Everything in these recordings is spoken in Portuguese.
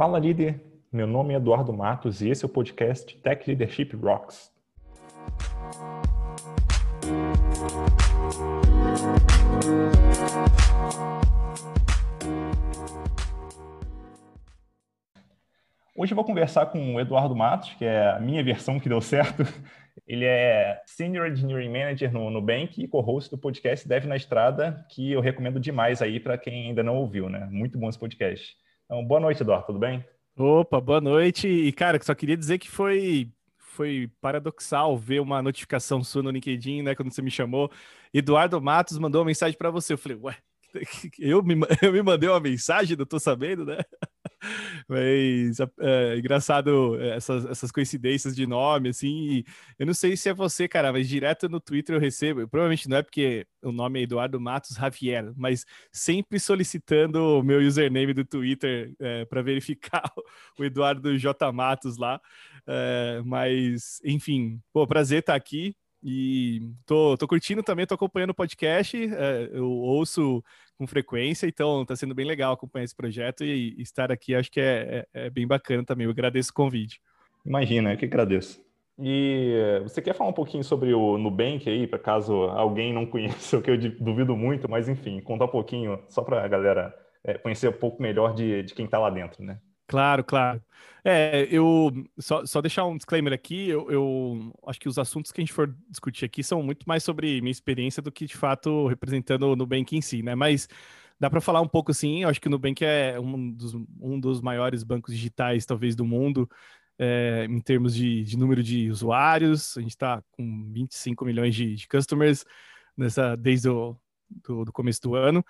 Fala líder, meu nome é Eduardo Matos e esse é o podcast Tech Leadership Rocks. Hoje eu vou conversar com o Eduardo Matos, que é a minha versão que deu certo. Ele é Senior Engineering Manager no Nubank e co-host do podcast Deve na Estrada, que eu recomendo demais aí para quem ainda não ouviu, né? Muito bom esse podcast. Então, boa noite, Eduardo, tudo bem? Opa, boa noite. E, cara, só queria dizer que foi foi paradoxal ver uma notificação sua no LinkedIn, né, quando você me chamou. Eduardo Matos mandou uma mensagem para você. Eu falei, ué, eu me, eu me mandei uma mensagem, não tô sabendo, né? Mas é, engraçado é, essas, essas coincidências de nome, assim. eu não sei se é você, cara, mas direto no Twitter eu recebo. Provavelmente não é porque o nome é Eduardo Matos Javier, mas sempre solicitando o meu username do Twitter é, para verificar o Eduardo J. Matos lá. É, mas, enfim, pô, prazer estar aqui. E tô, tô curtindo também, tô acompanhando o podcast, é, eu ouço com frequência, então tá sendo bem legal acompanhar esse projeto e, e estar aqui acho que é, é, é, bem bacana também. Eu agradeço o convite. Imagina, eu que agradeço. E você quer falar um pouquinho sobre o Nubank aí, para caso alguém não conheça, o que eu duvido muito, mas enfim, contar um pouquinho só para a galera é, conhecer um pouco melhor de, de quem está lá dentro, né? Claro, claro. É, eu só, só deixar um disclaimer aqui, eu, eu, acho que os assuntos que a gente for discutir aqui são muito mais sobre minha experiência do que de fato representando o Nubank em si, né? Mas dá para falar um pouco assim, acho que o Nubank é um dos, um dos maiores bancos digitais, talvez, do mundo, é, em termos de, de, número de usuários. A gente está com 25 milhões de, de customers nessa, desde o do, do começo do ano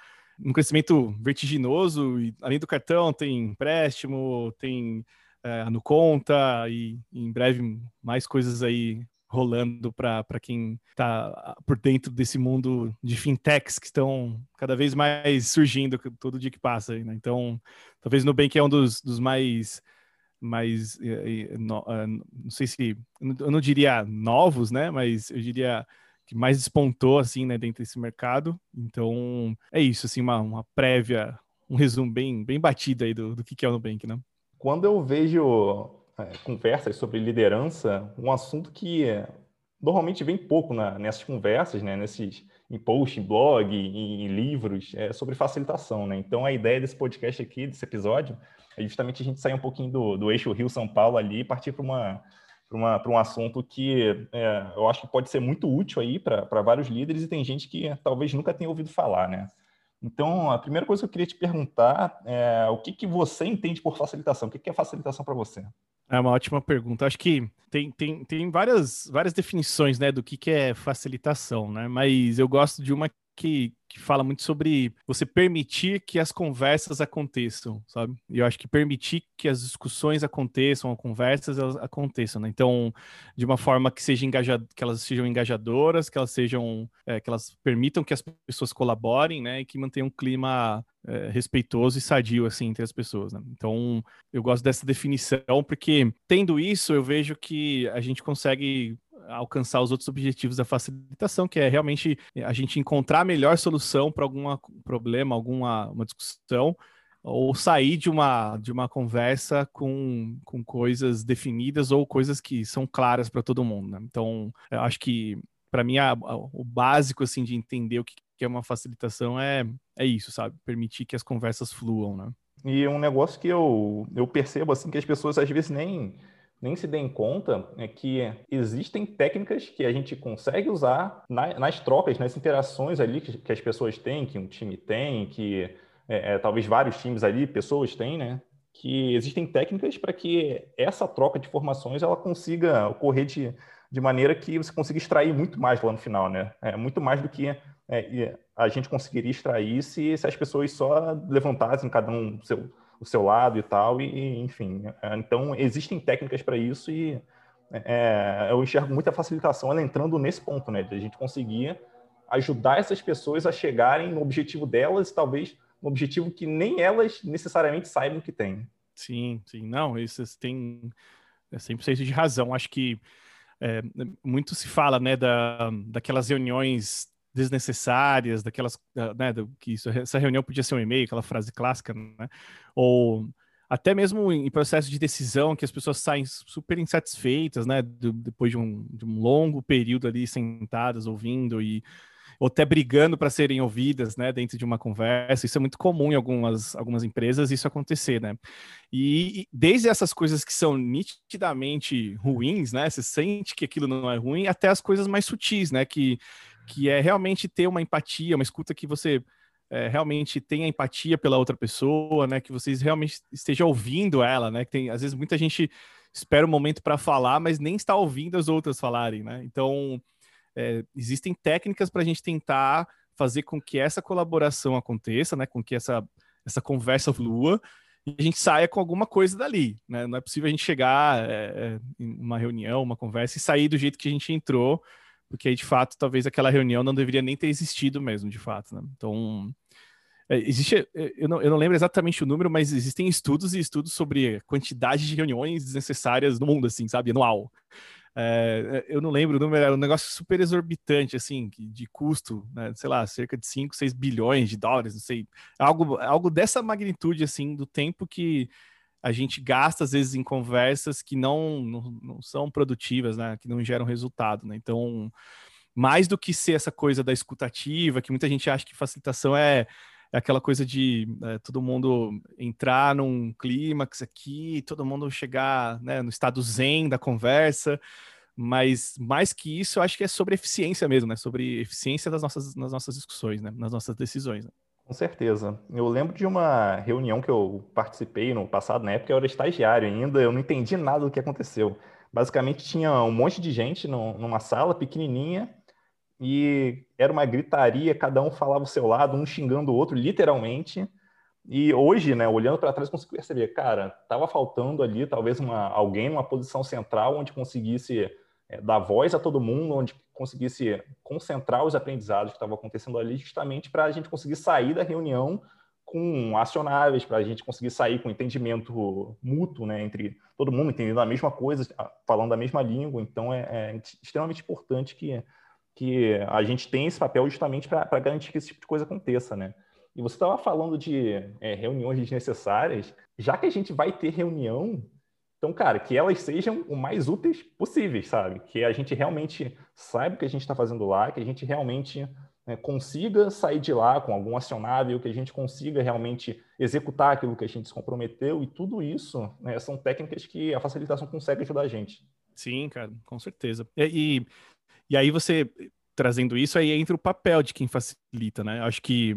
um crescimento vertiginoso, e além do cartão, tem empréstimo, tem é, no conta e, em breve mais coisas aí rolando para quem está por dentro desse mundo de fintechs que estão cada vez mais surgindo todo dia que passa. Né? Então, talvez o Nubank é um dos, dos mais mais no, não sei se eu não diria novos, né? Mas eu diria que mais despontou assim, né, dentro desse mercado. Então, é isso, assim, uma, uma prévia, um resumo bem, bem batido aí do, do que é o Nubank, né? Quando eu vejo é, conversas sobre liderança, um assunto que normalmente vem pouco na, nessas conversas, né, nesses em post, em blog, em, em, livros, é sobre facilitação, né? Então a ideia desse podcast aqui, desse episódio, é justamente a gente sair um pouquinho do, do eixo Rio-São Paulo ali e partir para uma para um assunto que é, eu acho que pode ser muito útil aí para vários líderes e tem gente que talvez nunca tenha ouvido falar, né? Então, a primeira coisa que eu queria te perguntar é o que, que você entende por facilitação? O que, que é facilitação para você? É uma ótima pergunta. Acho que tem, tem, tem várias, várias definições né, do que, que é facilitação, né? Mas eu gosto de uma que, que fala muito sobre você permitir que as conversas aconteçam, sabe? E eu acho que permitir que as discussões aconteçam, as conversas elas aconteçam, né? Então, de uma forma que seja engajado, que elas sejam engajadoras, que elas sejam, é, que elas permitam que as pessoas colaborem, né? E que mantenham um clima é, respeitoso e sadio assim entre as pessoas. Né? Então, eu gosto dessa definição porque tendo isso, eu vejo que a gente consegue alcançar os outros objetivos da facilitação, que é realmente a gente encontrar a melhor solução para algum problema, alguma uma discussão, ou sair de uma, de uma conversa com, com coisas definidas ou coisas que são claras para todo mundo. Né? Então, eu acho que, para mim, a, a, o básico assim, de entender o que, que é uma facilitação é, é isso, sabe? Permitir que as conversas fluam, né? E um negócio que eu, eu percebo, assim, que as pessoas às vezes nem nem se deem conta é que existem técnicas que a gente consegue usar na, nas trocas, nas interações ali que, que, as pessoas têm, que um time tem, que é, é, talvez vários times ali, pessoas têm, né? Que existem técnicas para que essa troca de informações ela consiga ocorrer de, de maneira que você consiga extrair muito mais lá no final, né? É, muito mais do que é, a gente conseguiria extrair se, se as pessoas só levantassem cada um seu o seu lado e tal, e enfim. É, então, existem técnicas para isso e é, eu enxergo muita facilitação ela entrando nesse ponto, né? De a gente conseguir ajudar essas pessoas a chegarem no objetivo delas talvez no objetivo que nem elas necessariamente saibam que têm. Sim, sim. Não, isso tem é 100% de razão. Acho que é, muito se fala, né, da, daquelas reuniões desnecessárias, daquelas, né, do, que isso, essa reunião podia ser um e-mail, aquela frase clássica, né? Ou até mesmo em processo de decisão, que as pessoas saem super insatisfeitas, né? depois de um, de um longo período ali sentadas, ouvindo e ou até brigando para serem ouvidas, né, dentro de uma conversa. Isso é muito comum em algumas, algumas empresas isso acontecer, né? E, e desde essas coisas que são nitidamente ruins, né, você sente que aquilo não é ruim, até as coisas mais sutis, né, que, que é realmente ter uma empatia, uma escuta que você é, realmente tenha empatia pela outra pessoa, né, que vocês realmente estejam ouvindo ela, né, que tem, às vezes muita gente espera o um momento para falar, mas nem está ouvindo as outras falarem, né? Então, é, existem técnicas para a gente tentar fazer com que essa colaboração aconteça, né? Com que essa, essa conversa flua e a gente saia com alguma coisa dali, né? Não é possível a gente chegar é, é, em uma reunião, uma conversa e sair do jeito que a gente entrou, porque aí, de fato, talvez aquela reunião não deveria nem ter existido mesmo, de fato, né? Então, é, existe, é, eu não, eu não lembro exatamente o número, mas existem estudos e estudos sobre quantidade de reuniões desnecessárias no mundo, assim, sabe, anual. É, eu não lembro o número, era um negócio super exorbitante, assim, de custo, né? sei lá, cerca de 5, 6 bilhões de dólares, não sei, algo, algo dessa magnitude, assim, do tempo que a gente gasta, às vezes, em conversas que não, não, não são produtivas, né? Que não geram resultado, né? Então, mais do que ser essa coisa da escutativa, que muita gente acha que facilitação é é aquela coisa de é, todo mundo entrar num clímax aqui, todo mundo chegar né, no estado zen da conversa, mas mais que isso, eu acho que é sobre eficiência mesmo, né? Sobre eficiência das nossas, nas nossas discussões, né? Nas nossas decisões. Né? Com certeza. Eu lembro de uma reunião que eu participei no passado, na época eu era estagiário ainda, eu não entendi nada do que aconteceu. Basicamente tinha um monte de gente numa sala pequenininha e era uma gritaria, cada um falava o seu lado, um xingando o outro, literalmente. E hoje, né, olhando para trás, consigo perceber, cara, estava faltando ali talvez uma, alguém numa posição central onde conseguisse é, dar voz a todo mundo, onde conseguisse concentrar os aprendizados que estavam acontecendo ali, justamente para a gente conseguir sair da reunião com acionáveis, para a gente conseguir sair com entendimento mútuo, né, entre todo mundo entendendo a mesma coisa, falando a mesma língua. Então, é, é extremamente importante que que a gente tem esse papel justamente para garantir que esse tipo de coisa aconteça, né? E você estava falando de é, reuniões desnecessárias, já que a gente vai ter reunião, então, cara, que elas sejam o mais úteis possíveis, sabe? Que a gente realmente saiba o que a gente está fazendo lá, que a gente realmente né, consiga sair de lá com algum acionável, que a gente consiga realmente executar aquilo que a gente se comprometeu, e tudo isso né, são técnicas que a facilitação consegue ajudar a gente. Sim, cara, com certeza. E, e e aí você trazendo isso, aí entra o papel de quem facilita, né? Acho que,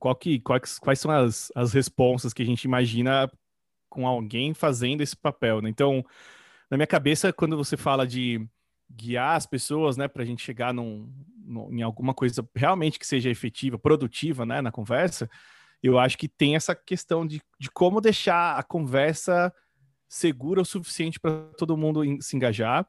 qual que quais, quais são as, as responsas que a gente imagina com alguém fazendo esse papel, né? Então, na minha cabeça, quando você fala de guiar as pessoas, né, para a gente chegar num, num, em alguma coisa realmente que seja efetiva, produtiva, né, na conversa, eu acho que tem essa questão de, de como deixar a conversa segura o suficiente para todo mundo se engajar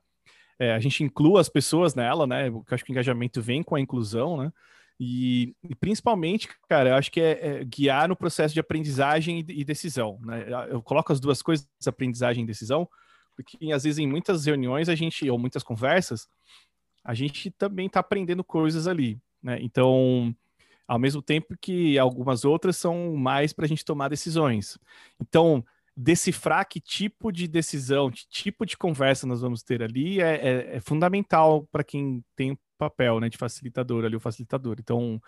é, a gente inclua as pessoas nela, né? Eu acho que o engajamento vem com a inclusão, né? E, e principalmente, cara, eu acho que é, é, guiar no processo de aprendizagem e, e, decisão, né? Eu coloco as duas coisas, aprendizagem e decisão, porque às vezes em muitas reuniões a gente, ou muitas conversas, a gente também está aprendendo coisas ali, né? Então, ao mesmo tempo que algumas outras são mais para a gente tomar decisões. Então, decifrar que tipo de decisão, que tipo de conversa nós vamos ter ali é, é, é fundamental para quem tem papel né, de facilitador ali, o facilitador. Então,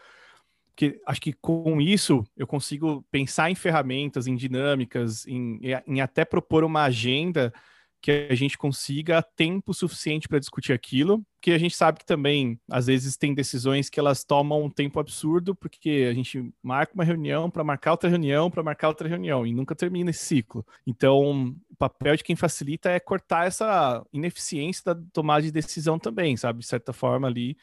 que, acho que com isso eu consigo pensar em ferramentas, em dinâmicas, em, em até propor uma agenda que a gente consiga tempo suficiente para discutir aquilo, porque a gente sabe que também, às vezes, tem decisões que elas tomam um tempo absurdo, porque a gente marca uma reunião para marcar outra reunião, para marcar outra reunião, e nunca termina esse ciclo. Então, o papel de quem facilita é cortar essa ineficiência da tomada de decisão também, sabe? De certa forma ali,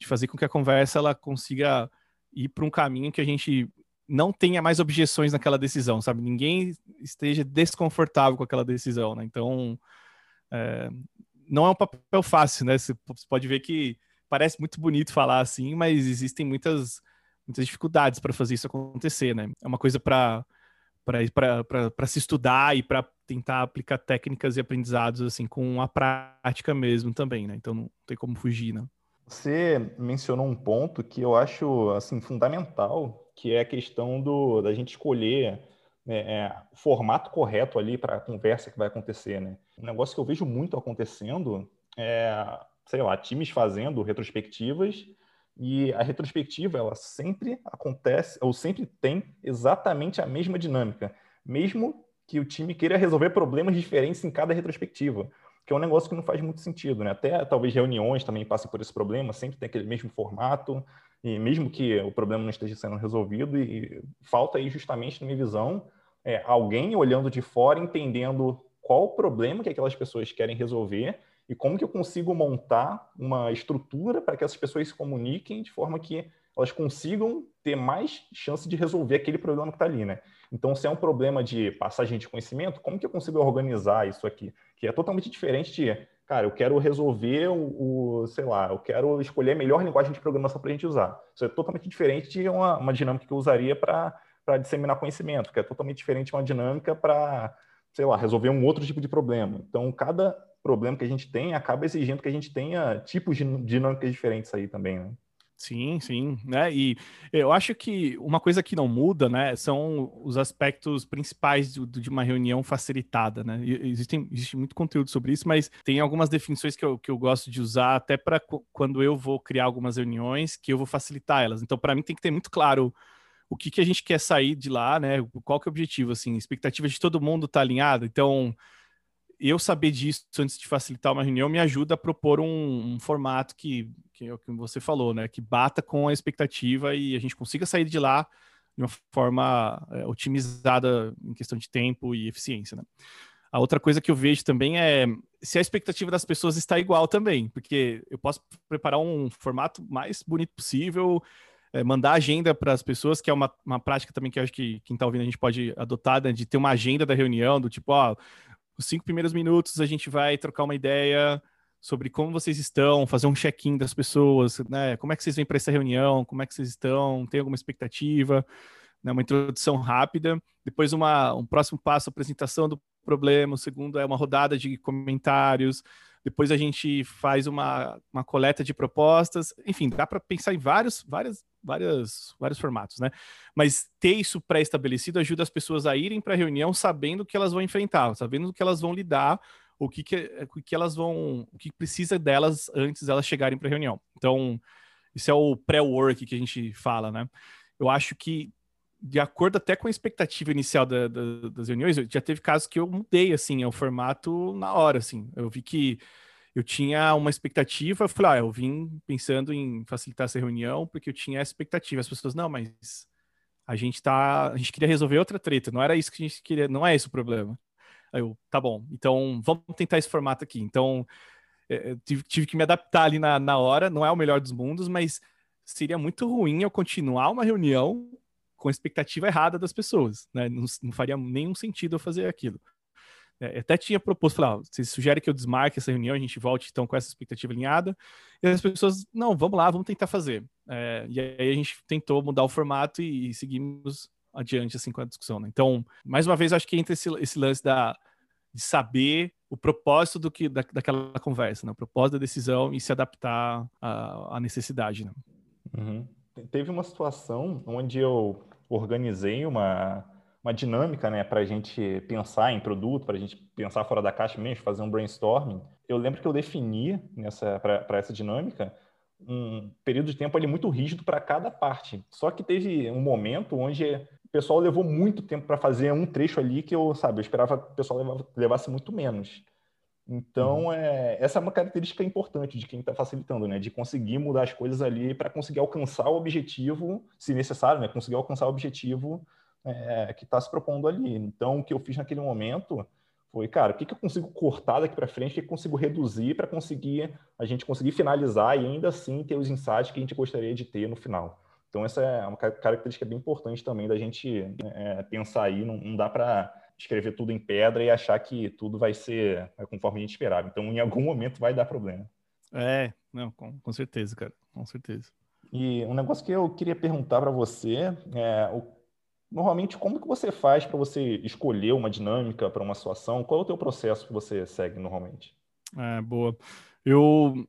de fazer com que a conversa ela consiga ir para um caminho que a gente não tenha mais objeções naquela decisão, sabe? Ninguém esteja desconfortável com aquela decisão, né? Então, é, não é um papel fácil, né? Você pode ver que parece muito bonito falar assim, mas existem muitas, muitas dificuldades para fazer isso acontecer, né? É uma coisa para para se estudar e para tentar aplicar técnicas e aprendizados assim com a prática mesmo também, né? Então não tem como fugir, né? Você mencionou um ponto que eu acho assim fundamental, que é a questão do, da gente escolher é, é, o formato correto ali para a conversa que vai acontecer, né? Um negócio que eu vejo muito acontecendo é, sei lá, times fazendo retrospectivas e a retrospectiva ela sempre acontece ou sempre tem exatamente a mesma dinâmica, mesmo que o time queira resolver problemas diferentes em cada retrospectiva, que é um negócio que não faz muito sentido, né? Até talvez reuniões também passem por esse problema, sempre tem aquele mesmo formato, e mesmo que o problema não esteja sendo resolvido, e falta aí justamente, na minha visão, é, alguém olhando de fora, entendendo qual o problema que aquelas pessoas querem resolver e como que eu consigo montar uma estrutura para que essas pessoas se comuniquem de forma que elas consigam ter mais chance de resolver aquele problema que está ali, né? Então, se é um problema de passagem de conhecimento, como que eu consigo organizar isso aqui? Que é totalmente diferente de, cara, eu quero resolver o, o sei lá, eu quero escolher a melhor linguagem de programação para a gente usar. Isso é totalmente diferente de uma, uma dinâmica que eu usaria para disseminar conhecimento, que é totalmente diferente de uma dinâmica para, sei lá, resolver um outro tipo de problema. Então, cada problema que a gente tem acaba exigindo que a gente tenha tipos de dinâmicas diferentes aí também, né? Sim, sim, né? E eu acho que uma coisa que não muda, né, são os aspectos principais de, uma reunião facilitada, né? Existem, existe muito conteúdo sobre isso, mas tem algumas definições que eu, que eu gosto de usar até para quando eu vou criar algumas reuniões, que eu vou facilitar elas. Então, para mim, tem que ter muito claro o que, que a gente quer sair de lá, né? Qual que é o objetivo, assim, expectativa de todo mundo tá alinhada. Então, eu saber disso antes de facilitar uma reunião me ajuda a propor um, um formato que, que é o que você falou, né? Que bata com a expectativa e a gente consiga sair de lá de uma forma é, otimizada em questão de tempo e eficiência, né? A outra coisa que eu vejo também é se a expectativa das pessoas está igual também, porque eu posso preparar um formato mais bonito possível, é, mandar agenda para as pessoas, que é uma, uma prática também que acho que quem está ouvindo a gente pode adotar, né, de ter uma agenda da reunião, do tipo, ó, os cinco primeiros minutos a gente vai trocar uma ideia sobre como vocês estão, fazer um check-in das pessoas, né? Como é que vocês vêm para essa reunião? Como é que vocês estão? Tem alguma expectativa? Né? Uma introdução rápida. Depois uma, um próximo passo, apresentação do problema. O segundo é uma rodada de comentários. Depois a gente faz uma, uma coleta de propostas. Enfim, dá para pensar em vários, várias várias, vários formatos, né? Mas ter isso pré-estabelecido ajuda as pessoas a irem para a reunião sabendo o que elas vão enfrentar, sabendo o que elas vão lidar, o que, que, que elas vão, o que precisa delas antes delas chegarem para a reunião. Então, isso é o pré-work que a gente fala, né? Eu acho que de acordo até com a expectativa inicial da, da, das reuniões, já teve casos que eu mudei assim o formato na hora, assim. Eu vi que eu tinha uma expectativa, eu falei, ah, eu vim pensando em facilitar essa reunião porque eu tinha expectativa. As pessoas, não, mas a gente tá, a gente queria resolver outra treta, não era isso que a gente queria, não é esse o problema. Aí eu, tá bom, então vamos tentar esse formato aqui. Então, é, tive, tive, que me adaptar ali na, na hora, não é o melhor dos mundos, mas seria muito ruim eu continuar uma reunião com a expectativa errada das pessoas, né? Não, não faria nenhum sentido eu fazer aquilo. É, até tinha proposto, falar, ah, vocês sugerem que eu desmarque essa reunião, a gente volte então com essa expectativa alinhada. E as pessoas, não, vamos lá, vamos tentar fazer. É, e aí a gente tentou mudar o formato e, e seguimos adiante assim com a discussão. Né? Então, mais uma vez, acho que entra esse, esse lance da, de saber o propósito do que da, daquela conversa, né? o propósito da decisão e se adaptar à, à necessidade. Né? Uhum. Teve uma situação onde eu organizei uma uma dinâmica né, para a gente pensar em produto, para a gente pensar fora da caixa mesmo, fazer um brainstorming. Eu lembro que eu defini para essa dinâmica um período de tempo ali muito rígido para cada parte. Só que teve um momento onde o pessoal levou muito tempo para fazer um trecho ali que eu, sabe, eu esperava que o pessoal levasse muito menos. Então, uhum. é, essa é uma característica importante de quem está facilitando, né? De conseguir mudar as coisas ali para conseguir alcançar o objetivo, se necessário, né? Conseguir alcançar o objetivo é, que está se propondo ali. Então, o que eu fiz naquele momento foi, cara, o que, que eu consigo cortar daqui para frente, o que, que eu consigo reduzir para conseguir a gente conseguir finalizar e ainda assim ter os insights que a gente gostaria de ter no final. Então, essa é uma característica bem importante também da gente é, pensar aí. Não, não dá para escrever tudo em pedra e achar que tudo vai ser conforme a gente esperava. Então, em algum momento vai dar problema. É, não, com, com certeza, cara, com certeza. E um negócio que eu queria perguntar para você é o Normalmente, como que você faz para você escolher uma dinâmica para uma situação? Qual é o teu processo que você segue normalmente? É, boa. Eu,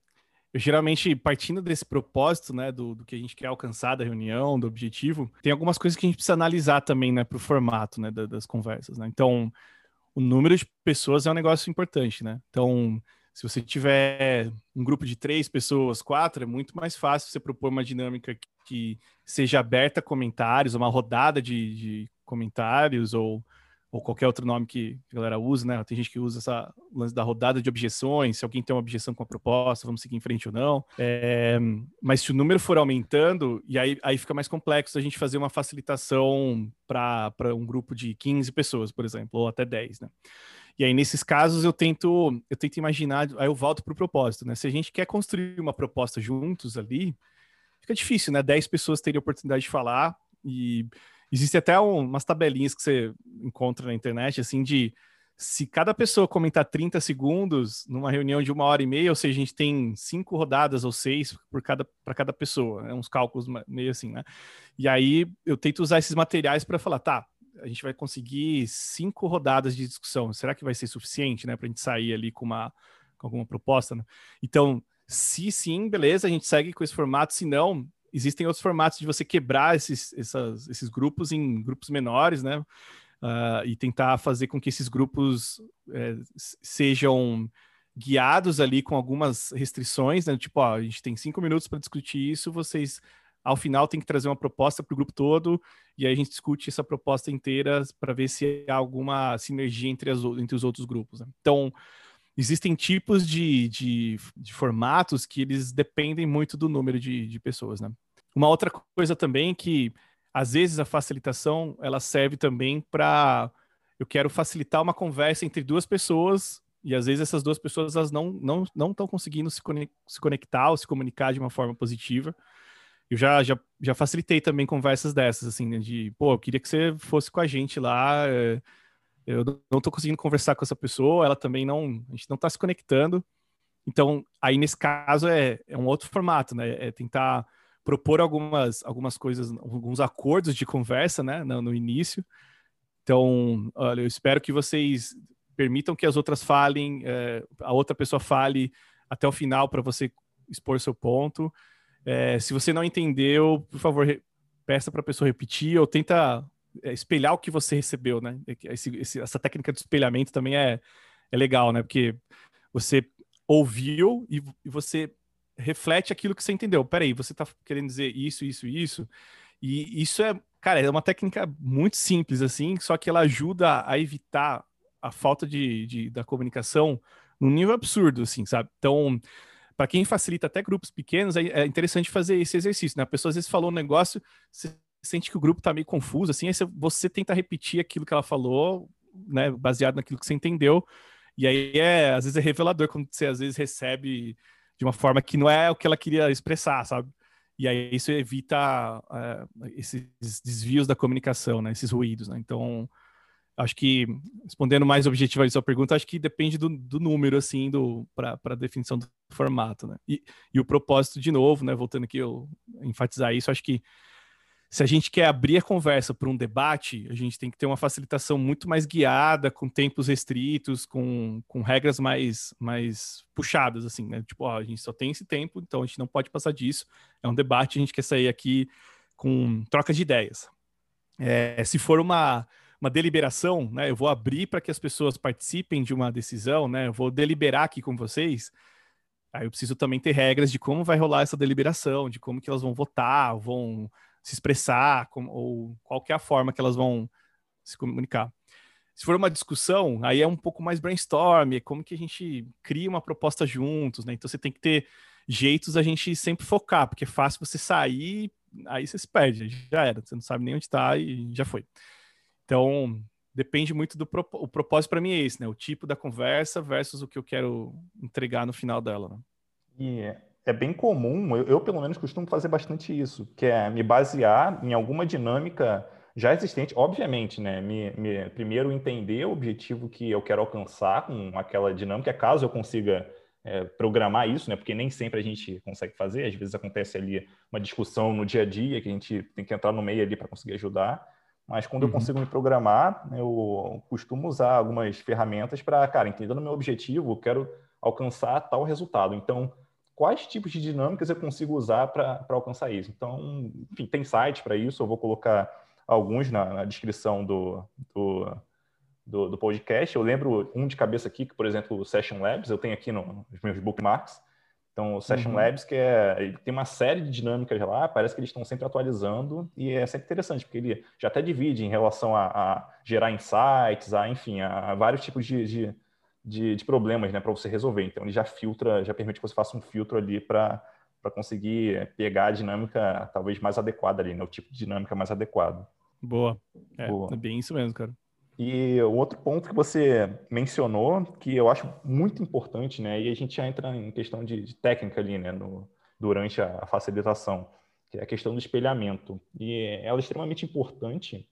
eu geralmente, partindo desse propósito, né, do, do, que a gente quer alcançar da reunião, do objetivo, tem algumas coisas que a gente precisa analisar também, né, para o formato, né, das, das conversas, né? Então, o número de pessoas é um negócio importante, né? Então, se você tiver um grupo de três pessoas, quatro, é muito mais fácil você propor uma dinâmica que seja aberta a comentários, uma rodada de, de comentários ou ou qualquer outro nome que a galera usa, né? Tem gente que usa essa lance da rodada de objeções, se alguém tem uma objeção com a proposta, vamos seguir em frente ou não. É, mas se o número for aumentando, e aí, aí fica mais complexo a gente fazer uma facilitação para um grupo de 15 pessoas, por exemplo, ou até 10, né? E aí, nesses casos, eu tento, eu tento imaginar, aí eu volto para o propósito, né? Se a gente quer construir uma proposta juntos ali, fica difícil, né? 10 pessoas terem oportunidade de falar e Existe até um, umas tabelinhas que você encontra na internet, assim, de se cada pessoa comentar 30 segundos numa reunião de uma hora e meia, ou seja, a gente tem cinco rodadas ou seis por cada para cada pessoa, né? uns cálculos meio assim, né? E aí eu tento usar esses materiais para falar, tá, a gente vai conseguir cinco rodadas de discussão, será que vai ser suficiente, né, para a gente sair ali com uma com alguma proposta? Né? Então, se sim, beleza, a gente segue com esse formato, se não, existem outros formatos de você quebrar esses, essas, esses grupos em grupos menores, né? Uh, e tentar fazer com que esses grupos é, sejam guiados ali com algumas restrições, né? Tipo, ó, a gente tem cinco minutos para discutir isso, vocês ao final tem que trazer uma proposta para o grupo todo e aí a gente discute essa proposta inteira para ver se há alguma sinergia entre, as, entre os outros grupos. Né? Então, existem tipos de, de, de, formatos que eles dependem muito do número de, de pessoas, né? Uma outra coisa também que às vezes a facilitação ela serve também para eu quero facilitar uma conversa entre duas pessoas e às vezes essas duas pessoas elas não não não estão conseguindo se, se conectar ou se comunicar de uma forma positiva. Eu já, já, já facilitei também conversas dessas, assim, né, de, pô, eu queria que você fosse com a gente lá, é, eu não estou conseguindo conversar com essa pessoa, ela também não, a gente não está se conectando. Então, aí nesse caso é, é um outro formato, né? É tentar propor algumas, algumas coisas, alguns acordos de conversa, né, no, no início. Então, olha, eu espero que vocês permitam que as outras falem, é, a outra pessoa fale até o final para você expor seu ponto. É, se você não entendeu, por favor, peça para a pessoa repetir ou tenta é, espelhar o que você recebeu, né? Esse, esse, essa técnica de espelhamento também é, é legal, né? Porque você ouviu e, e você reflete aquilo que você entendeu. Peraí, você está querendo dizer isso, isso, isso. E isso é, cara, é uma técnica muito simples, assim, só que ela ajuda a evitar a falta de, de da comunicação num nível absurdo, assim, sabe? Então, para quem facilita até grupos pequenos, é, é, interessante fazer esse exercício, né? A pessoa às vezes falou um negócio, você sente que o grupo tá meio confuso, assim, aí você tenta repetir aquilo que ela falou, né, baseado naquilo que você entendeu, e aí é, às vezes é revelador quando você às vezes recebe de uma forma que não é o que ela queria expressar, sabe? E aí isso evita uh, esses desvios da comunicação, né? Esses ruídos, né? Então, acho que, respondendo mais objetivamente a sua pergunta, acho que depende do, do número, assim, para a definição do formato, né? E, e o propósito, de novo, né? Voltando aqui, eu enfatizar isso, acho que se a gente quer abrir a conversa para um debate, a gente tem que ter uma facilitação muito mais guiada, com tempos restritos, com, com regras mais, mais puxadas, assim, né? Tipo, ó, a gente só tem esse tempo, então a gente não pode passar disso. É um debate, a gente quer sair aqui com troca de ideias. É, se for uma, uma deliberação, né? Eu vou abrir para que as pessoas participem de uma decisão, né? Eu vou deliberar aqui com vocês. Aí eu preciso também ter regras de como vai rolar essa deliberação, de como que elas vão votar, vão se expressar, com, ou qual é a forma que elas vão se comunicar. Se for uma discussão, aí é um pouco mais brainstorm, é como que a gente cria uma proposta juntos, né? Então você tem que ter jeitos a gente sempre focar, porque é fácil você sair, aí você se perde, já era, você não sabe nem onde está e já foi. Então, depende muito do pro, o propósito para mim é esse, né? O tipo da conversa versus o que eu quero entregar no final dela. Né? E é bem comum, eu, eu, pelo menos costumo fazer bastante isso, que é me basear em alguma dinâmica já existente, obviamente, né? Me, me, primeiro entender o objetivo que eu quero alcançar com aquela dinâmica, caso eu consiga é, programar isso, né? Porque nem sempre a gente consegue fazer, às vezes acontece ali uma discussão no dia a dia que a gente tem que entrar no meio ali para conseguir ajudar. Mas quando uhum. eu consigo me programar, eu costumo usar algumas ferramentas para, cara, entendendo o meu objetivo, eu quero alcançar tal resultado. Então, quais tipos de dinâmicas eu consigo usar para alcançar isso. Então, enfim, tem sites para isso, eu vou colocar alguns na, na descrição do, do, do, do, podcast. Eu lembro um de cabeça aqui, que, por exemplo, o Session Labs, eu tenho aqui no, nos meus bookmarks. Então, o Session uhum. Labs, que é, tem uma série de dinâmicas lá, parece que eles estão sempre atualizando, e é sempre interessante, porque ele já até divide em relação a, a gerar insights, a, enfim, a, a vários tipos de, de, de, de problemas né, para você resolver. Então, ele já filtra, já permite que você faça um filtro ali para conseguir pegar a dinâmica talvez mais adequada ali, né, o tipo de dinâmica mais adequado. Boa. É, Boa. é bem isso mesmo, cara. E o outro ponto que você mencionou, que eu acho muito importante, né? E a gente já entra em questão de, de técnica ali, né? No, durante a, facilitação, que é a questão do espelhamento. E ela é extremamente importante,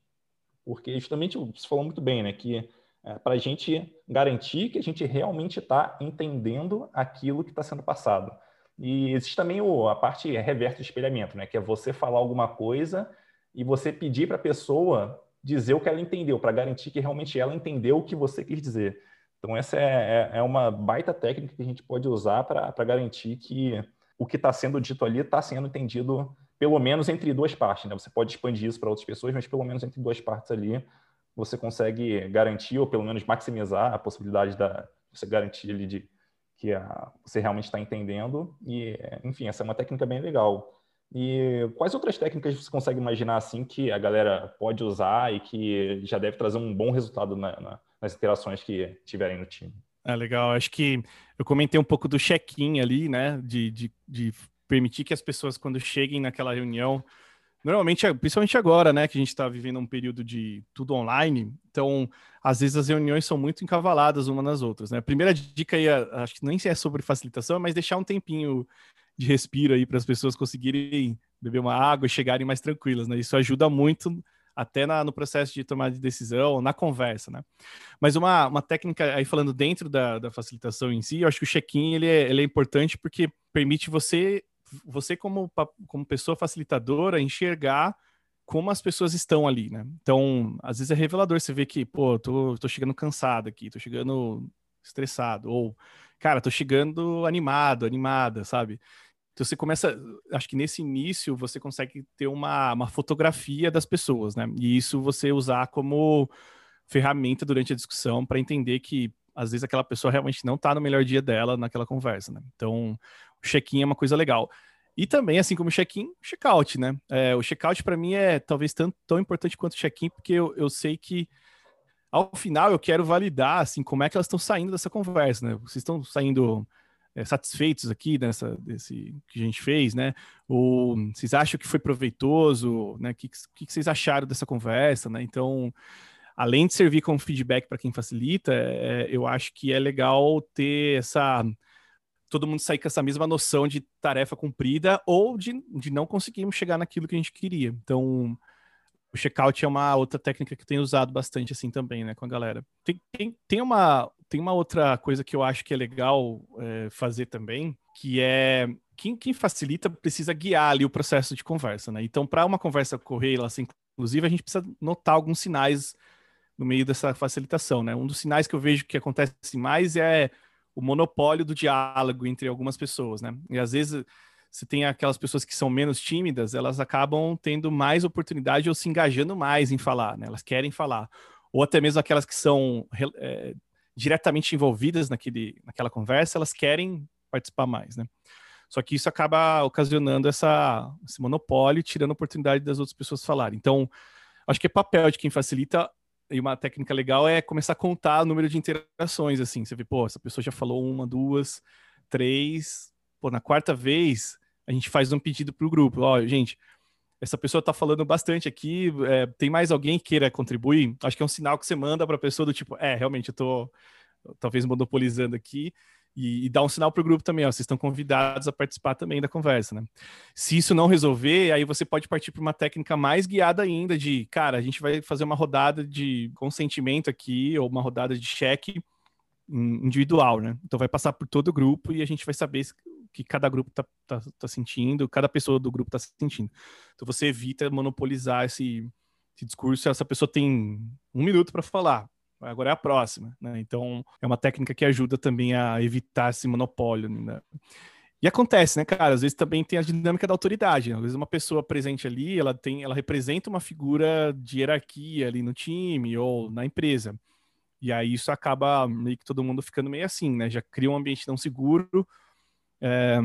porque justamente você falou muito bem, né? Que é, para a gente garantir que a gente realmente está entendendo aquilo que está sendo passado. E existe também o, a parte reversa do espelhamento, né? Que é você falar alguma coisa e você pedir para a pessoa dizer o que ela entendeu, para garantir que realmente ela entendeu o que você quis dizer. Então, essa é, é, é uma baita técnica que a gente pode usar para garantir que o que está sendo dito ali está sendo entendido, pelo menos entre duas partes. Né? Você pode expandir isso para outras pessoas, mas pelo menos entre duas partes ali você consegue garantir, ou pelo menos maximizar a possibilidade da você garantir ali de que a, você realmente está entendendo. E, enfim, essa é uma técnica bem legal. E quais outras técnicas você consegue imaginar assim que a galera pode usar e que já deve trazer um bom resultado na, na, nas interações que tiverem no time? É legal. Acho que eu comentei um pouco do check-in ali, né? De, de, de permitir que as pessoas, quando cheguem naquela reunião, normalmente, principalmente agora, né, que a gente está vivendo um período de tudo online, então, às vezes as reuniões são muito encavaladas uma nas outras, né? A primeira dica aí, acho que nem é sobre facilitação, mas deixar um tempinho de respiro aí para as pessoas conseguirem beber uma água e chegarem mais tranquilas, né? Isso ajuda muito até na, no processo de tomar de decisão, na conversa, né? Mas uma, uma técnica, aí falando dentro da, da facilitação em si, eu acho que o check-in, ele é, ele é importante porque permite você, você como, como pessoa facilitadora, enxergar como as pessoas estão ali, né? Então, às vezes é revelador, você vê que, pô, tô, tô chegando cansado aqui, tô chegando estressado, ou, cara, tô chegando animado, animada, sabe? Então você começa, acho que nesse início você consegue ter uma, uma fotografia das pessoas, né? E isso você usar como ferramenta durante a discussão para entender que às vezes aquela pessoa realmente não está no melhor dia dela naquela conversa, né? Então o check-in é uma coisa legal. E também, assim como o check-in, check-out, né? É, o check-out para mim é talvez tão, tão importante quanto o check-in, porque eu, eu sei que ao final eu quero validar assim como é que elas estão saindo dessa conversa, né? Vocês estão saindo é, satisfeitos aqui nessa desse que a gente fez, né? Ou vocês acham que foi proveitoso, né? O que, que, vocês acharam dessa conversa, né? Então, além de servir como feedback para quem facilita, é, eu acho que é legal ter essa todo mundo sair com essa mesma noção de tarefa cumprida ou de, de não conseguirmos chegar naquilo que a gente queria. Então, o checkout é uma outra técnica que eu tenho usado bastante assim também, né, com a galera. Tem, tem, tem, uma, tem uma outra coisa que eu acho que é legal é, fazer também, que é quem, quem, facilita precisa guiar ali o processo de conversa, né? Então, para uma conversa correr, ela assim, inclusive, a gente precisa notar alguns sinais no meio dessa facilitação, né? Um dos sinais que eu vejo que acontece mais é o monopólio do diálogo entre algumas pessoas, né? E às vezes você tem aquelas pessoas que são menos tímidas, elas acabam tendo mais oportunidade ou se engajando mais em falar, né? Elas querem falar. Ou até mesmo aquelas que são é, diretamente envolvidas naquele, naquela conversa, elas querem participar mais, né? Só que isso acaba ocasionando essa, esse monopólio, tirando a oportunidade das outras pessoas falarem. Então, acho que é papel de quem facilita e uma técnica legal é começar a contar o número de interações, assim. Você vê, pô, essa pessoa já falou uma, duas, três. Pô, na quarta vez, a gente faz um pedido para o grupo. Ó, gente, essa pessoa está falando bastante aqui. É, tem mais alguém que queira contribuir? Acho que é um sinal que você manda para a pessoa do tipo, é, realmente, eu estou talvez monopolizando aqui. E, e dá um sinal para o grupo também, ó, vocês estão convidados a participar também da conversa, né? Se isso não resolver, aí você pode partir para uma técnica mais guiada ainda de, cara, a gente vai fazer uma rodada de consentimento aqui, ou uma rodada de cheque individual, né? Então vai passar por todo o grupo e a gente vai saber que cada grupo está tá, tá sentindo, cada pessoa do grupo está sentindo. Então você evita monopolizar esse, esse discurso. Essa pessoa tem um minuto para falar, agora é a próxima, né? Então é uma técnica que ajuda também a evitar esse monopólio. Né? E acontece, né, cara? Às vezes também tem a dinâmica da autoridade. Né? Às vezes uma pessoa presente ali, ela tem, ela representa uma figura de hierarquia ali no time ou na empresa. E aí isso acaba meio que todo mundo ficando meio assim, né? Já cria um ambiente não seguro. É,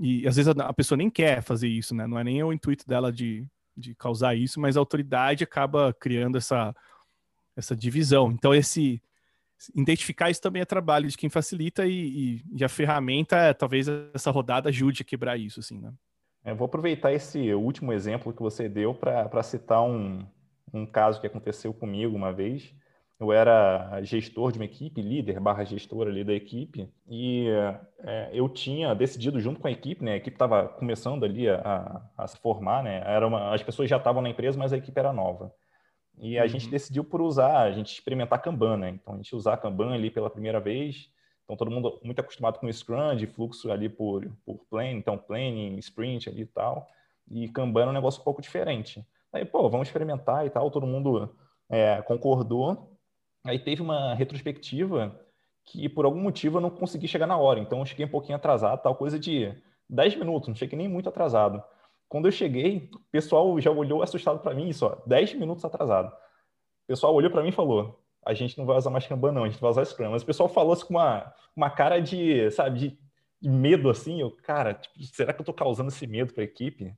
e às vezes a, a, pessoa nem quer fazer isso, né? Não é nem o intuito dela de, de causar isso, mas a autoridade acaba criando essa, essa divisão. Então, esse identificar isso também é trabalho de quem facilita e, e, e a ferramenta, talvez essa rodada ajude a quebrar isso, assim, né? Eu é, vou aproveitar esse último exemplo que você deu para citar um, um caso que aconteceu comigo uma vez. Eu era gestor de uma equipe, líder barra gestor ali da equipe, e é, eu tinha decidido junto com a equipe, né? A equipe estava começando ali a, a, se formar, né? Era uma, as pessoas já estavam na empresa, mas a equipe era nova. E a uhum. gente decidiu por usar, a gente experimentar Kanban, né? Então a gente usar Kanban ali pela primeira vez. Então todo mundo muito acostumado com Scrum, de fluxo ali por, por plane, então planning, sprint ali e tal. E Kanban é um negócio um pouco diferente. Aí, pô, vamos experimentar e tal, todo mundo é, concordou. Aí teve uma retrospectiva que por algum motivo eu não consegui chegar na hora. Então eu cheguei um pouquinho atrasado, tal coisa de 10 minutos, não cheguei nem muito atrasado. Quando eu cheguei, o pessoal já olhou assustado para mim, só 10 minutos atrasado. O pessoal olhou para mim e falou: a gente não vai usar mais Kanban, não, a gente vai usar Scrum. Mas o pessoal falou assim com uma, uma cara de, sabe, de, de medo assim. Eu, cara, tipo, será que eu estou causando esse medo para a equipe?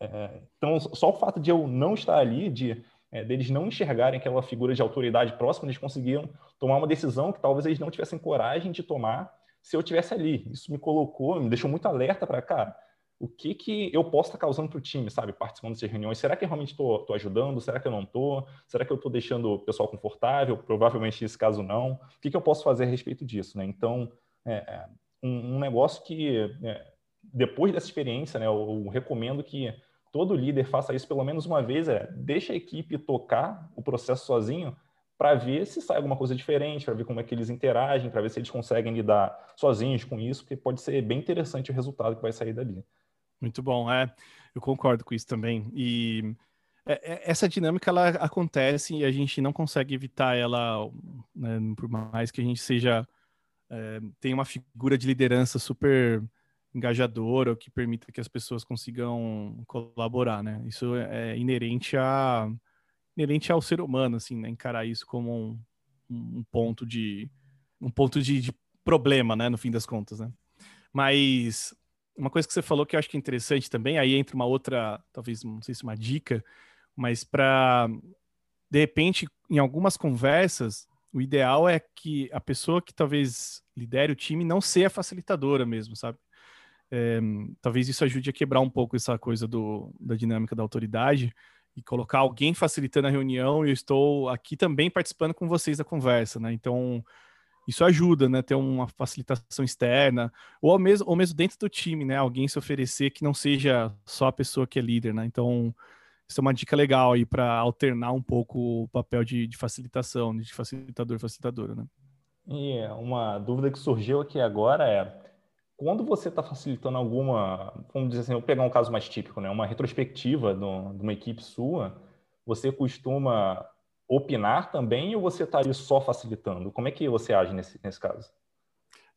É, então, só o fato de eu não estar ali, de é, deles não enxergarem aquela figura de autoridade próxima, eles conseguiam tomar uma decisão que talvez eles não tivessem coragem de tomar se eu tivesse ali. Isso me colocou, me deixou muito alerta para, cara, o que, que eu posso estar causando para o time, sabe, participando dessas reuniões. Será que eu realmente estou ajudando? Será que eu não estou? Será que eu estou deixando o pessoal confortável? Provavelmente, nesse caso, não. O que, que eu posso fazer a respeito disso? Né? Então, é, é um, um, negócio que, é, depois dessa experiência, né, eu, eu recomendo que todo líder faça isso pelo menos uma vez, é deixa a equipe tocar o processo sozinho para ver se sai alguma coisa diferente, para ver como é que eles interagem, para ver se eles conseguem lidar sozinhos com isso, porque pode ser bem interessante o resultado que vai sair dali. Muito bom, é. Eu concordo com isso também. E é, é, essa dinâmica ela acontece e a gente não consegue evitar ela, né, por mais que a gente seja é, tenha uma figura de liderança super engajadora ou que permita que as pessoas consigam colaborar, né? Isso é inerente a inerente ao ser humano, assim, né? Encarar isso como um, um ponto de um ponto de, de problema, né? No fim das contas, né? Mas uma coisa que você falou que eu acho que é interessante também, aí entra uma outra, talvez, não sei se uma dica, mas para, de repente, em algumas conversas, o ideal é que a pessoa que talvez lidere o time não seja facilitadora mesmo, sabe? É, talvez isso ajude a quebrar um pouco essa coisa do, da dinâmica da autoridade e colocar alguém facilitando a reunião e eu estou aqui também participando com vocês da conversa, né? Então, isso ajuda, né? Ter uma facilitação externa, ou mesmo, ou mesmo dentro do time, né? Alguém se oferecer que não seja só a pessoa que é líder, né? Então, isso é uma dica legal aí para alternar um pouco o papel de, de facilitação, de facilitador facilitadora, né? E uma dúvida que surgiu aqui agora é quando você está facilitando alguma, vamos dizer assim, vou pegar um caso mais típico, né? Uma retrospectiva de uma equipe sua, você costuma opinar também ou você está ali só facilitando? Como é que você age nesse, nesse caso?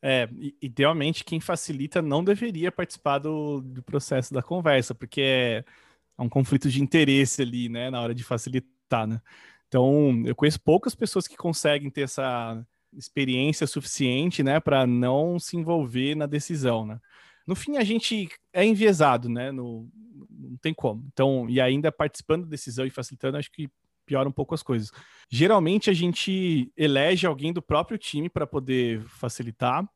É, idealmente quem facilita não deveria participar do, do processo da conversa, porque é, é um conflito de interesse ali, né, na hora de facilitar, né? Então, eu conheço poucas pessoas que conseguem ter essa experiência suficiente, né, para não se envolver na decisão, né? No fim, a gente é enviesado, né? No, não tem como. Então, e ainda participando da decisão e facilitando, acho que piora um pouco as coisas. Geralmente a gente elege alguém do próprio time para poder facilitar,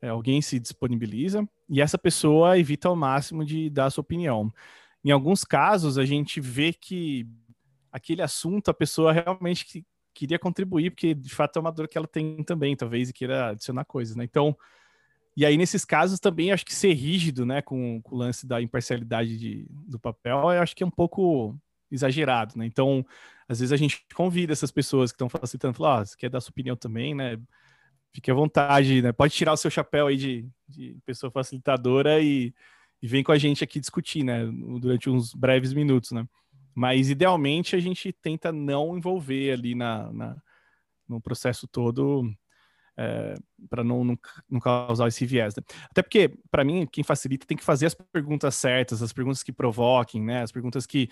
é, alguém se disponibiliza e essa pessoa evita ao máximo de dar a sua opinião. Em alguns casos, a gente vê que aquele assunto a pessoa realmente queria contribuir, porque de fato é uma dor que ela tem também, talvez, e queira adicionar coisas, né? Então, e aí nesses casos também acho que ser rígido, né, com, com o lance da imparcialidade de, do papel, eu acho que é um pouco exagerado, né? Então, às vezes a gente convida essas pessoas que estão facilitando, falar, ah, você quer dar sua opinião também, né? Fique à vontade, né? Pode tirar o seu chapéu aí de, de pessoa facilitadora e, e vem com a gente aqui discutir, né? Durante uns breves minutos, né? Mas idealmente a gente tenta não envolver ali na, na no processo todo é, para não, não, não, causar esse viés. Né? Até porque, para mim, quem facilita tem que fazer as perguntas certas, as perguntas que provoquem, né? As perguntas que,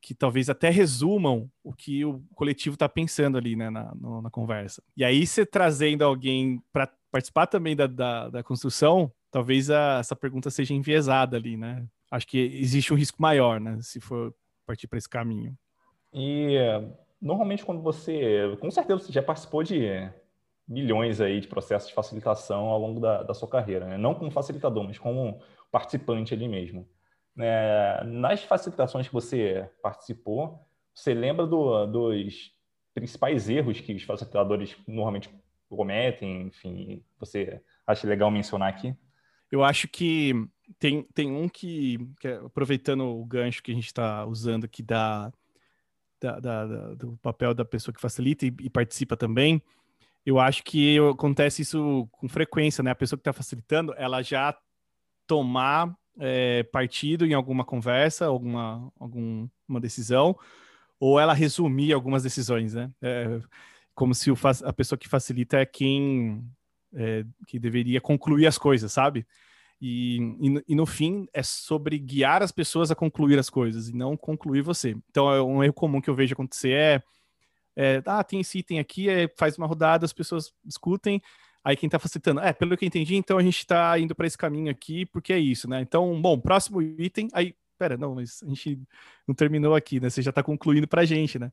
que talvez até resumam o que o coletivo está pensando ali, né, na, no, na conversa. E aí, você trazendo alguém para participar também da, da, da construção, talvez a, essa pergunta seja enviesada ali, né? Acho que existe um risco maior, né, se for partir para esse caminho. E normalmente quando você, com certeza você já participou de milhões aí de processos de facilitação ao longo da, da sua carreira, né? não como facilitador, mas como participante ali mesmo. É, nas facilitações que você participou, você lembra do, dos principais erros que os facilitadores normalmente cometem? Enfim, você acha legal mencionar aqui? Eu acho que tem, tem um que, que é, aproveitando o gancho que a gente está usando aqui da, da, da, do papel da pessoa que facilita e, e participa também, eu acho que acontece isso com frequência, né? A pessoa que está facilitando, ela já tomar é, partido em alguma conversa, alguma, alguma decisão, ou ela resumir algumas decisões, né? É, como se o, a pessoa que facilita é quem é, que deveria concluir as coisas, sabe? E, e, e, no fim é sobre guiar as pessoas a concluir as coisas e não concluir você. Então, é um erro comum que eu vejo acontecer é é, ah, tem esse item aqui, é, faz uma rodada, as pessoas discutem, aí quem está facilitando, é, pelo que eu entendi, então a gente está indo para esse caminho aqui, porque é isso, né? Então, bom, próximo item, aí, pera, não, mas a gente não terminou aqui, né? Você já está concluindo para a gente, né?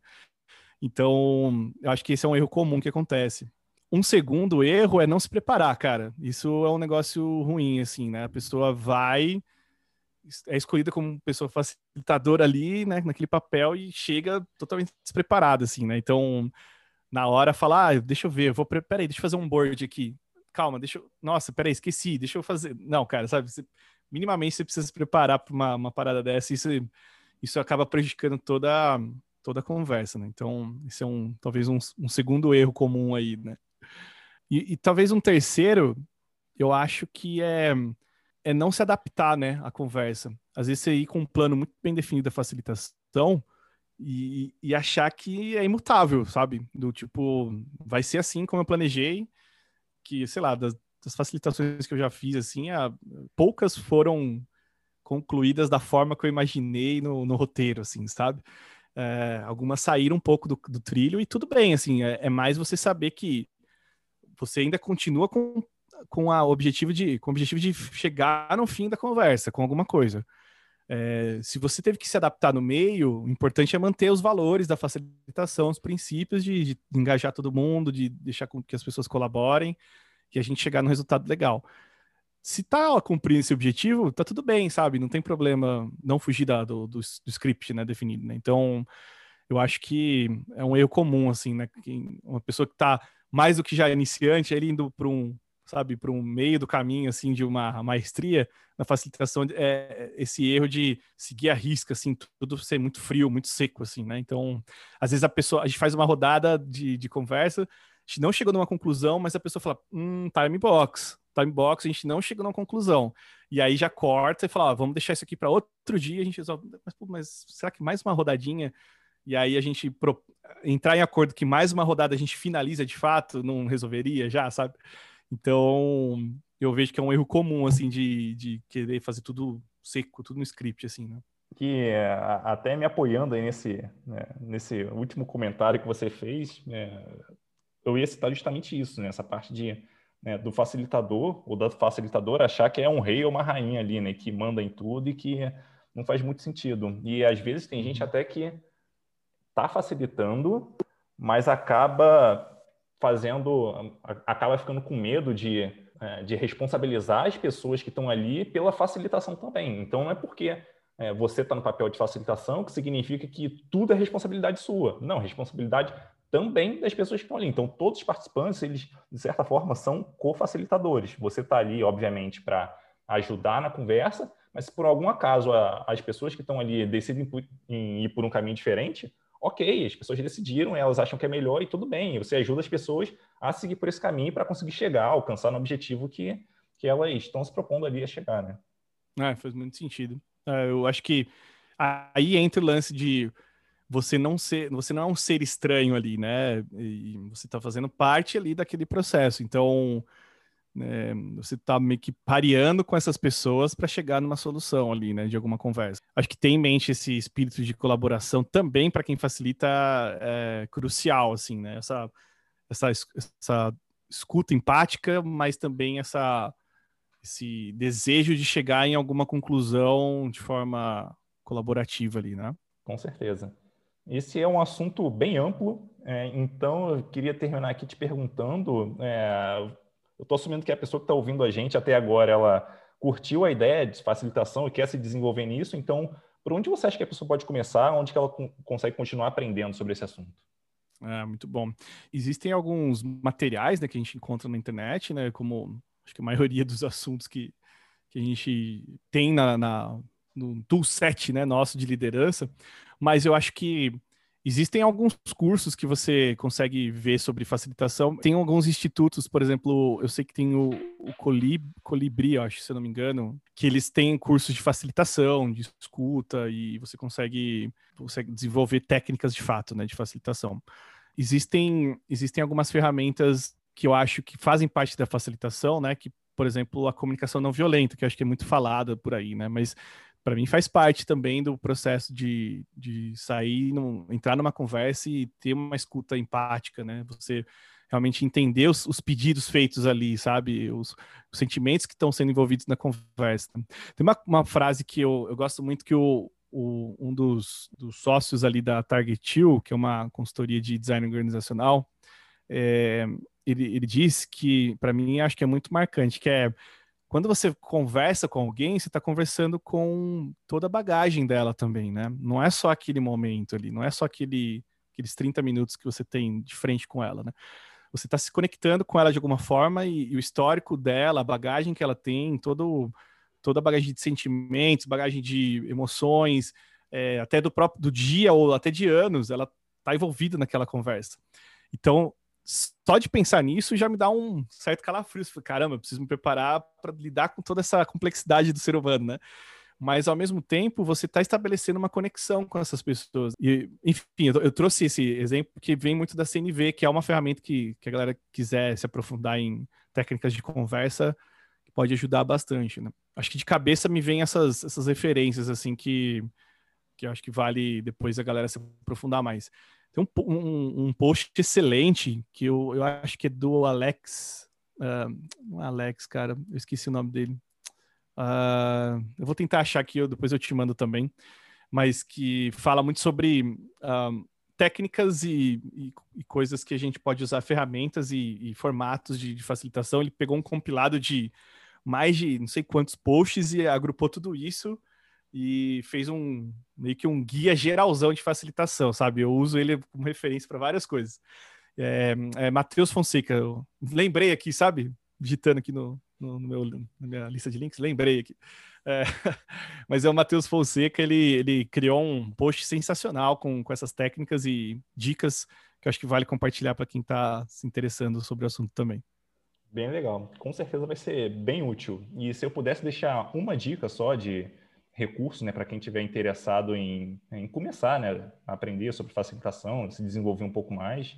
Então, eu acho que esse é um erro comum que acontece. Um segundo erro é não se preparar, cara. Isso é um negócio ruim, assim, né? A pessoa vai é escolhida como pessoa facilitadora ali, né, naquele papel e chega totalmente despreparada, assim, né? Então, na hora, fala, ah, deixa eu ver, eu vou, peraí, deixa eu fazer um board aqui. Calma, deixa eu, nossa, peraí, esqueci, deixa eu fazer. Não, cara, sabe, você, minimamente você precisa se preparar para uma, uma parada dessa e isso, isso acaba prejudicando toda, toda a conversa, né? Então, esse é um, talvez um, um segundo erro comum aí, né? E, e talvez um terceiro, eu acho que é é não se adaptar, né, à conversa. Às vezes você ir com um plano muito bem definido da facilitação e, e achar que é imutável, sabe? Do tipo, vai ser assim como eu planejei, que, sei lá, das, das facilitações que eu já fiz, assim, a, poucas foram concluídas da forma que eu imaginei no, no roteiro, assim, sabe? É, algumas saíram um pouco do, do, trilho e tudo bem, assim, é, é mais você saber que você ainda continua com com a objetivo de com o objetivo de chegar no fim da conversa com alguma coisa. É, se você teve que se adaptar no meio, o importante é manter os valores da facilitação, os princípios de, de engajar todo mundo, de deixar com que as pessoas colaborem e a gente chegar no resultado legal. Se tá cumprindo esse objetivo, tá tudo bem, sabe? Não tem problema não fugir da, do, do, do script né, definido. Né? Então, eu acho que é um erro comum, assim, né? Uma pessoa que tá mais do que já iniciante, ele indo para um sabe, para um meio do caminho, assim, de uma maestria na facilitação, é esse erro de seguir a risca, assim, tudo ser muito frio, muito seco, assim, né? Então, às vezes a pessoa, a gente faz uma rodada de, de conversa, a gente não chegou numa conclusão, mas a pessoa fala, hum, time box, time box, a gente não chegou numa conclusão. E aí já corta e fala, ah, vamos deixar isso aqui para outro dia, a gente resolve, mas, pô, mas será que mais uma rodadinha? E aí a gente pro... entrar em acordo que mais uma rodada a gente finaliza de fato, não resolveria já, sabe? Então, eu vejo que é um erro comum, assim, de, de querer fazer tudo seco, tudo no script, assim, né? Que até me apoiando aí nesse, né, nesse último comentário que você fez, né, eu ia citar justamente isso, né, essa parte de, né, do facilitador ou da facilitadora achar que é um rei ou uma rainha ali, né, que manda em tudo e que não faz muito sentido. E às vezes tem gente uhum. até que está facilitando, mas acaba fazendo, acaba ficando com medo de, é, de responsabilizar as pessoas que estão ali pela facilitação também. Então, não é porque é, você está no papel de facilitação que significa que tudo é responsabilidade sua. Não, responsabilidade também das pessoas que estão ali. Então, todos os participantes, eles, de certa forma, são co-facilitadores. Você está ali, obviamente, para ajudar na conversa, mas se por algum acaso as pessoas que estão ali decidem em ir por um caminho diferente, ok, as pessoas decidiram, elas acham que é melhor e tudo bem. Você ajuda as pessoas a seguir por esse caminho para conseguir chegar, alcançar no objetivo que, que elas estão se propondo ali a chegar, né? É, faz muito sentido. É, eu acho que aí entra o lance de você não ser, você não é um ser estranho ali, né? E você está fazendo parte ali daquele processo. Então, é, você está meio que pareando com essas pessoas para chegar numa solução ali, né, de alguma conversa. Acho que tem em mente esse espírito de colaboração também para quem facilita é crucial, assim, né? Essa, essa, essa escuta empática, mas também essa esse desejo de chegar em alguma conclusão de forma colaborativa ali, né? Com certeza. Esse é um assunto bem amplo, é, então eu queria terminar aqui te perguntando é, eu estou assumindo que a pessoa que está ouvindo a gente até agora, ela curtiu a ideia de facilitação e quer se desenvolver nisso, então, por onde você acha que a pessoa pode começar? Onde que ela consegue continuar aprendendo sobre esse assunto? É, muito bom. Existem alguns materiais né, que a gente encontra na internet, né, como acho que a maioria dos assuntos que, que a gente tem na, na, no toolset né, nosso de liderança, mas eu acho que Existem alguns cursos que você consegue ver sobre facilitação. Tem alguns institutos, por exemplo, eu sei que tem o, o Colib, Colibri, acho, se eu não me engano, que eles têm cursos de facilitação, de escuta, e você consegue, consegue desenvolver técnicas de fato, né, de facilitação. Existem, existem algumas ferramentas que eu acho que fazem parte da facilitação, né, que, por exemplo, a comunicação não violenta, que eu acho que é muito falada por aí, né, mas para mim faz parte também do processo de, de sair, num, entrar numa conversa e ter uma escuta empática, né? Você realmente entender os, os pedidos feitos ali, sabe? Os, os sentimentos que estão sendo envolvidos na conversa. Tem uma, uma frase que eu, eu gosto muito que o, o, um dos, dos, sócios ali da Target 2, que é uma consultoria de design organizacional, é, ele, ele diz que, para mim, acho que é muito marcante, que é quando você conversa com alguém, você está conversando com toda a bagagem dela também, né? Não é só aquele momento ali, não é só aquele, aqueles 30 minutos que você tem de frente com ela, né? Você está se conectando com ela de alguma forma e, e, o histórico dela, a bagagem que ela tem, todo, toda a bagagem de sentimentos, bagagem de emoções, é, até do próprio do dia ou até de anos, ela está envolvida naquela conversa. Então, só de pensar nisso já me dá um certo calafrio. Caramba, eu preciso me preparar para lidar com toda essa complexidade do ser humano, né? Mas ao mesmo tempo você está estabelecendo uma conexão com essas pessoas. E, enfim, eu, eu, trouxe esse exemplo que vem muito da CNV, que é uma ferramenta que, que a galera quiser se aprofundar em técnicas de conversa, pode ajudar bastante. Né? Acho que de cabeça me vem essas, essas referências assim que, que eu acho que vale depois a galera se aprofundar mais. Tem um, um, um, post excelente que eu, eu acho que é do Alex. Uh, Alex, cara, eu esqueci o nome dele. Uh, eu vou tentar achar aqui, eu, depois eu te mando também. Mas que fala muito sobre uh, técnicas e, e, e, coisas que a gente pode usar, ferramentas e, e formatos de, de, facilitação. Ele pegou um compilado de mais de não sei quantos posts e agrupou tudo isso e fez um meio que um guia geralzão de facilitação, sabe? Eu uso ele como referência para várias coisas. É, é Matheus Fonseca, lembrei aqui, sabe? Digitando aqui no, no, no meu, na minha lista de links, lembrei aqui. É, mas é o Matheus Fonseca, ele, ele criou um post sensacional com, com essas técnicas e dicas que eu acho que vale compartilhar para quem está se interessando sobre o assunto também. Bem legal. Com certeza vai ser bem útil. E se eu pudesse deixar uma dica só de recurso né, para quem tiver interessado em, em começar né, a aprender sobre facilitação, se desenvolver um pouco mais.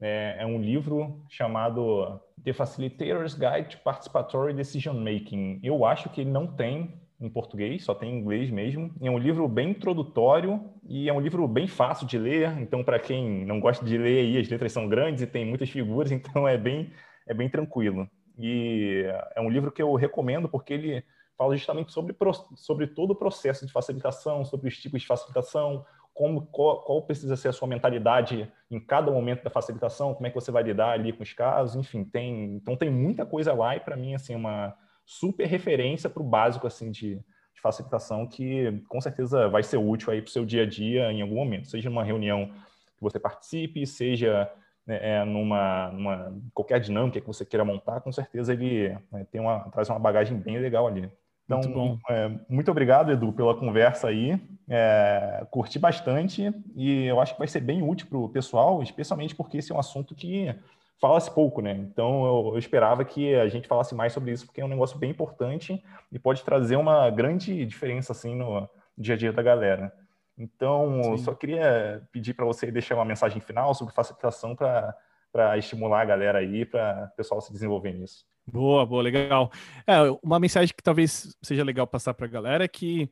É, é, um livro chamado The Facilitator's Guide to Participatory Decision Making. Eu acho que ele não tem em português, só tem em inglês mesmo. É um livro bem introdutório e é um livro bem fácil de ler. Então, para quem não gosta de ler, aí, as letras são grandes e tem muitas figuras, então é bem, é bem tranquilo. E é um livro que eu recomendo porque ele fala justamente sobre, sobre todo o processo de facilitação, sobre os tipos de facilitação, como qual, qual, precisa ser a sua mentalidade em cada momento da facilitação, como é que você vai lidar ali com os casos, enfim, tem então tem muita coisa lá e para mim assim uma super referência para o básico assim de, de, facilitação que com certeza vai ser útil aí para o seu dia a dia em algum momento, seja numa reunião que você participe, seja né, é, numa, numa, qualquer dinâmica que você queira montar, com certeza ele né, tem uma traz uma bagagem bem legal ali. Então, muito, bom. É, muito obrigado, Edu, pela conversa aí. É, curti bastante e eu acho que vai ser bem útil para o pessoal, especialmente porque esse é um assunto que fala-se pouco, né? Então, eu, eu, esperava que a gente falasse mais sobre isso, porque é um negócio bem importante e pode trazer uma grande diferença, assim, no dia a dia da galera. Então, Sim. só queria pedir para você deixar uma mensagem final sobre facilitação para estimular a galera aí, para o pessoal se desenvolver nisso. Boa, boa, legal. É, uma mensagem que talvez seja legal passar para a galera é que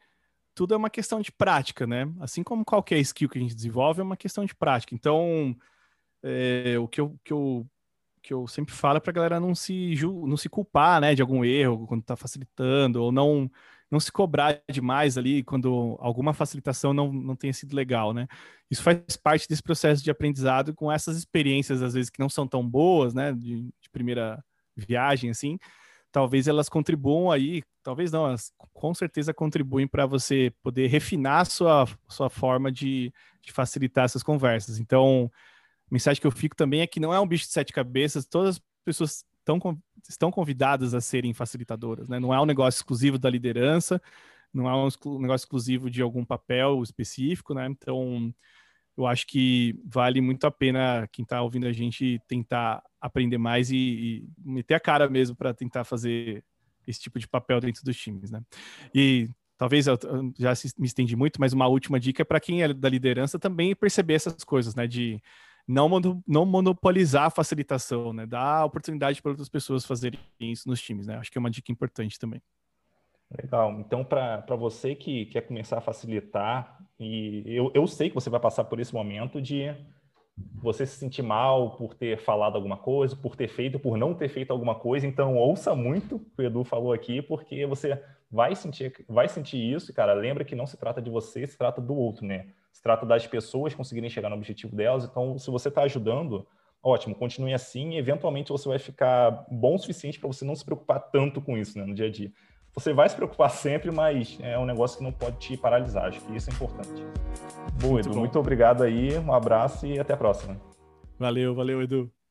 tudo é uma questão de prática, né? Assim como qualquer skill que a gente desenvolve é uma questão de prática. Então, é, o que eu, que, eu, que eu sempre falo é para a galera não se, não se culpar né, de algum erro quando está facilitando, ou não, não se cobrar demais ali quando alguma facilitação não, não tenha sido legal, né? Isso faz parte desse processo de aprendizado com essas experiências, às vezes, que não são tão boas, né? De, de primeira viagem, assim, talvez elas contribuam aí, talvez não, elas com certeza contribuem para você poder refinar sua, sua forma de, de facilitar essas conversas. Então, a mensagem que eu fico também é que não é um bicho de sete cabeças, todas as pessoas estão, estão convidadas a serem facilitadoras, né? Não é um negócio exclusivo da liderança, não é um negócio exclusivo de algum papel específico, né? Então, eu acho que vale muito a pena quem está ouvindo a gente tentar aprender mais e, e meter a cara mesmo para tentar fazer esse tipo de papel dentro dos times, né? E talvez eu já me estendi muito, mas uma última dica é para quem é da liderança também perceber essas coisas, né? De não, não monopolizar a facilitação, né? Dar oportunidade para outras pessoas fazerem isso nos times, né? Acho que é uma dica importante também. Legal. Então, para você que quer começar a facilitar, e eu, eu sei que você vai passar por esse momento de você se sentir mal por ter falado alguma coisa, por ter feito, por não ter feito alguma coisa. Então, ouça muito o que o Edu falou aqui, porque você vai sentir, vai sentir isso. Cara, lembra que não se trata de você, se trata do outro, né? Se trata das pessoas conseguirem chegar no objetivo delas. Então, se você está ajudando, ótimo, continue assim e eventualmente você vai ficar bom o suficiente para você não se preocupar tanto com isso né, no dia a dia você vai se preocupar sempre, mas é um negócio que não pode te paralisar. Acho que isso é importante. Boa, muito Edu. Bom. Muito obrigado aí, um abraço e até a próxima. Valeu, valeu, Edu.